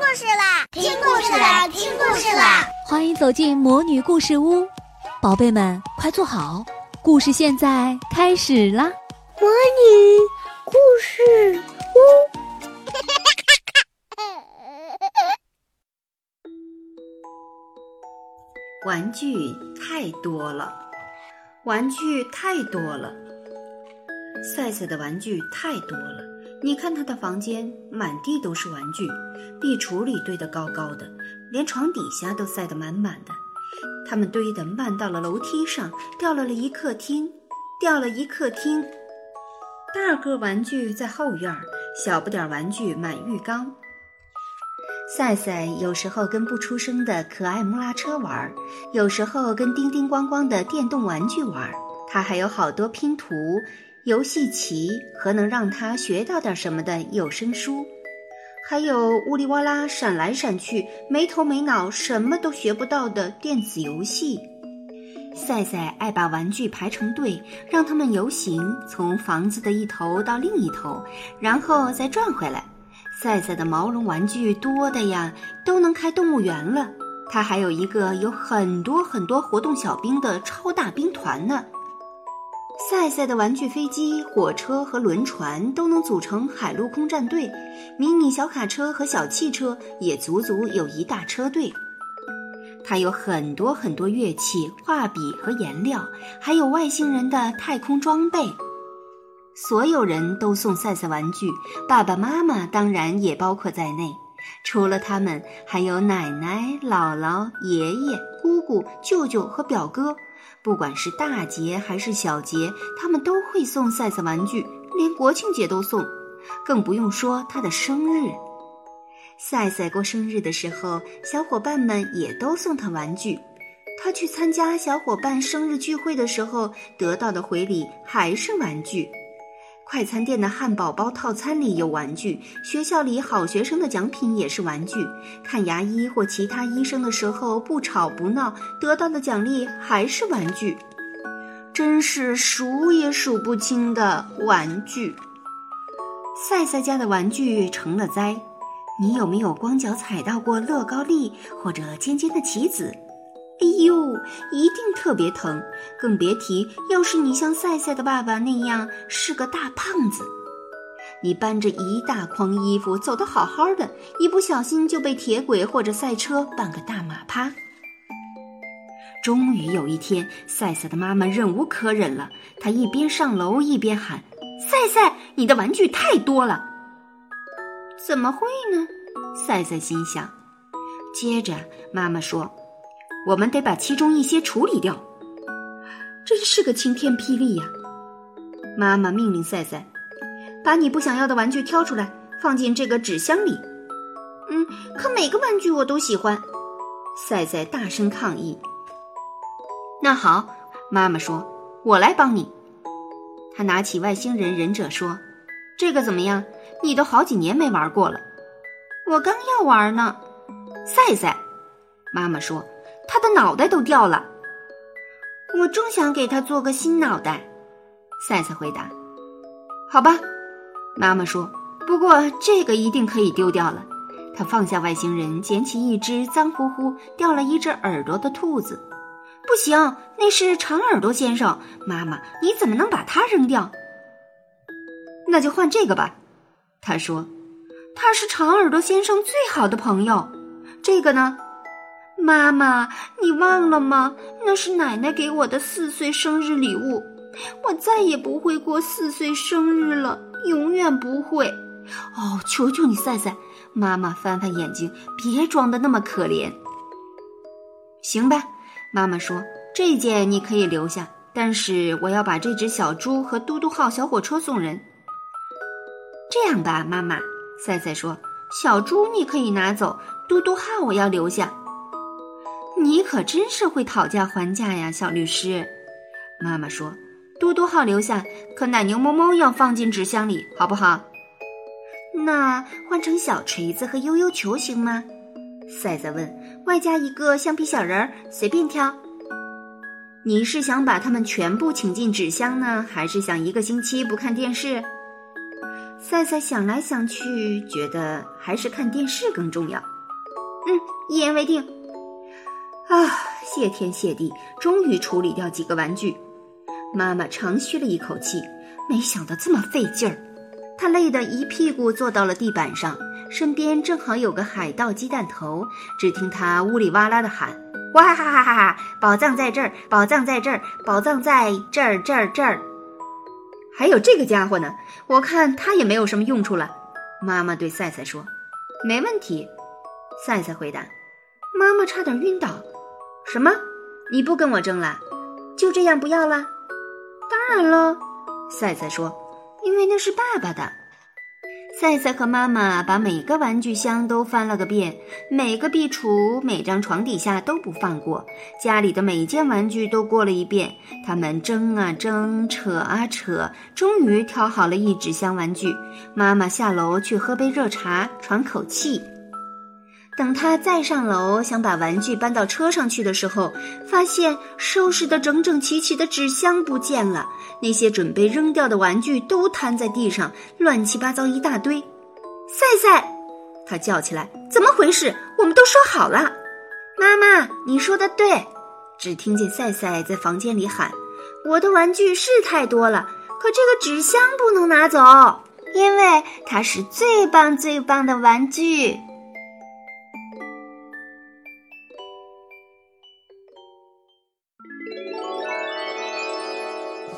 故事啦！听故事啦！听故事啦！欢迎走进魔女故事屋，宝贝们快坐好，故事现在开始啦！魔女故事屋，玩具太多了，玩具太多了，赛赛的玩具太多了。你看他的房间，满地都是玩具，壁橱里堆得高高的，连床底下都塞得满满的。他们堆得漫到了楼梯上，掉了了一客厅，掉了一客厅。大个玩具在后院，小不点玩具满浴缸。赛赛有时候跟不出声的可爱木拉车玩，有时候跟叮叮咣咣的电动玩具玩。他还有好多拼图。游戏棋和能让他学到点什么的有声书，还有呜里哇啦闪来闪去、没头没脑、什么都学不到的电子游戏。赛赛爱把玩具排成队，让他们游行，从房子的一头到另一头，然后再转回来。赛赛的毛绒玩具多的呀，都能开动物园了。他还有一个有很多很多活动小兵的超大兵团呢。赛赛的玩具飞机、火车和轮船都能组成海陆空战队，迷你小卡车和小汽车也足足有一大车队。他有很多很多乐器、画笔和颜料，还有外星人的太空装备。所有人都送赛赛玩具，爸爸妈妈当然也包括在内。除了他们，还有奶奶、姥姥、爷爷、姑姑、舅舅和表哥。不管是大节还是小节，他们都会送赛赛玩具，连国庆节都送，更不用说他的生日。赛赛过生日的时候，小伙伴们也都送他玩具。他去参加小伙伴生日聚会的时候，得到的回礼还是玩具。快餐店的汉堡包套餐里有玩具，学校里好学生的奖品也是玩具。看牙医或其他医生的时候不吵不闹，得到的奖励还是玩具，真是数也数不清的玩具。赛赛家的玩具成了灾，你有没有光脚踩到过乐高粒或者尖尖的棋子？哎呦，一定特别疼，更别提要是你像赛赛的爸爸那样是个大胖子，你搬着一大筐衣服走得好好的，一不小心就被铁轨或者赛车绊个大马趴。终于有一天，赛赛的妈妈忍无可忍了，她一边上楼一边喊：“赛赛，你的玩具太多了。”怎么会呢？赛赛心想。接着，妈妈说。我们得把其中一些处理掉，真是个晴天霹雳呀！妈妈命令赛赛，把你不想要的玩具挑出来，放进这个纸箱里。嗯，可每个玩具我都喜欢。赛赛大声抗议。那好，妈妈说，我来帮你。他拿起外星人忍者说：“这个怎么样？你都好几年没玩过了。”我刚要玩呢。赛赛，妈妈说。他的脑袋都掉了，我正想给他做个新脑袋。赛赛回答：“好吧。”妈妈说：“不过这个一定可以丢掉了。”他放下外星人，捡起一只脏乎乎、掉了一只耳朵的兔子。不行，那是长耳朵先生。妈妈，你怎么能把它扔掉？那就换这个吧。他说：“他是长耳朵先生最好的朋友。”这个呢？妈妈，你忘了吗？那是奶奶给我的四岁生日礼物，我再也不会过四岁生日了，永远不会。哦，求求你，赛赛！妈妈翻翻眼睛，别装的那么可怜。行吧，妈妈说这件你可以留下，但是我要把这只小猪和嘟嘟号小火车送人。这样吧，妈妈，赛赛说，小猪你可以拿走，嘟嘟号我要留下。你可真是会讨价还价呀，小律师。妈妈说：“嘟嘟号留下，可奶牛猫猫要放进纸箱里，好不好？”那换成小锤子和悠悠球行吗？赛赛问。外加一个橡皮小人儿，随便挑。你是想把它们全部请进纸箱呢，还是想一个星期不看电视？赛赛想来想去，觉得还是看电视更重要。嗯，一言为定。啊，谢天谢地，终于处理掉几个玩具。妈妈长吁了一口气，没想到这么费劲儿。她累得一屁股坐到了地板上，身边正好有个海盗鸡蛋头。只听他呜里哇啦的喊：“哇哈哈哈哈！宝藏在这儿，宝藏在这儿，宝藏在这儿这儿这儿！”还有这个家伙呢，我看他也没有什么用处了。妈妈对赛赛说：“没问题。”赛赛回答。妈妈差点晕倒。什么？你不跟我争了？就这样不要了？当然了，赛赛说，因为那是爸爸的。赛赛和妈妈把每个玩具箱都翻了个遍，每个壁橱、每张床底下都不放过，家里的每件玩具都过了一遍。他们争啊争，扯啊扯，终于挑好了一纸箱玩具。妈妈下楼去喝杯热茶，喘口气。等他再上楼，想把玩具搬到车上去的时候，发现收拾得整整齐齐的纸箱不见了，那些准备扔掉的玩具都摊在地上，乱七八糟一大堆。赛赛，他叫起来：“怎么回事？我们都说好了。”妈妈，你说的对。只听见赛赛在房间里喊：“我的玩具是太多了，可这个纸箱不能拿走，因为它是最棒最棒的玩具。”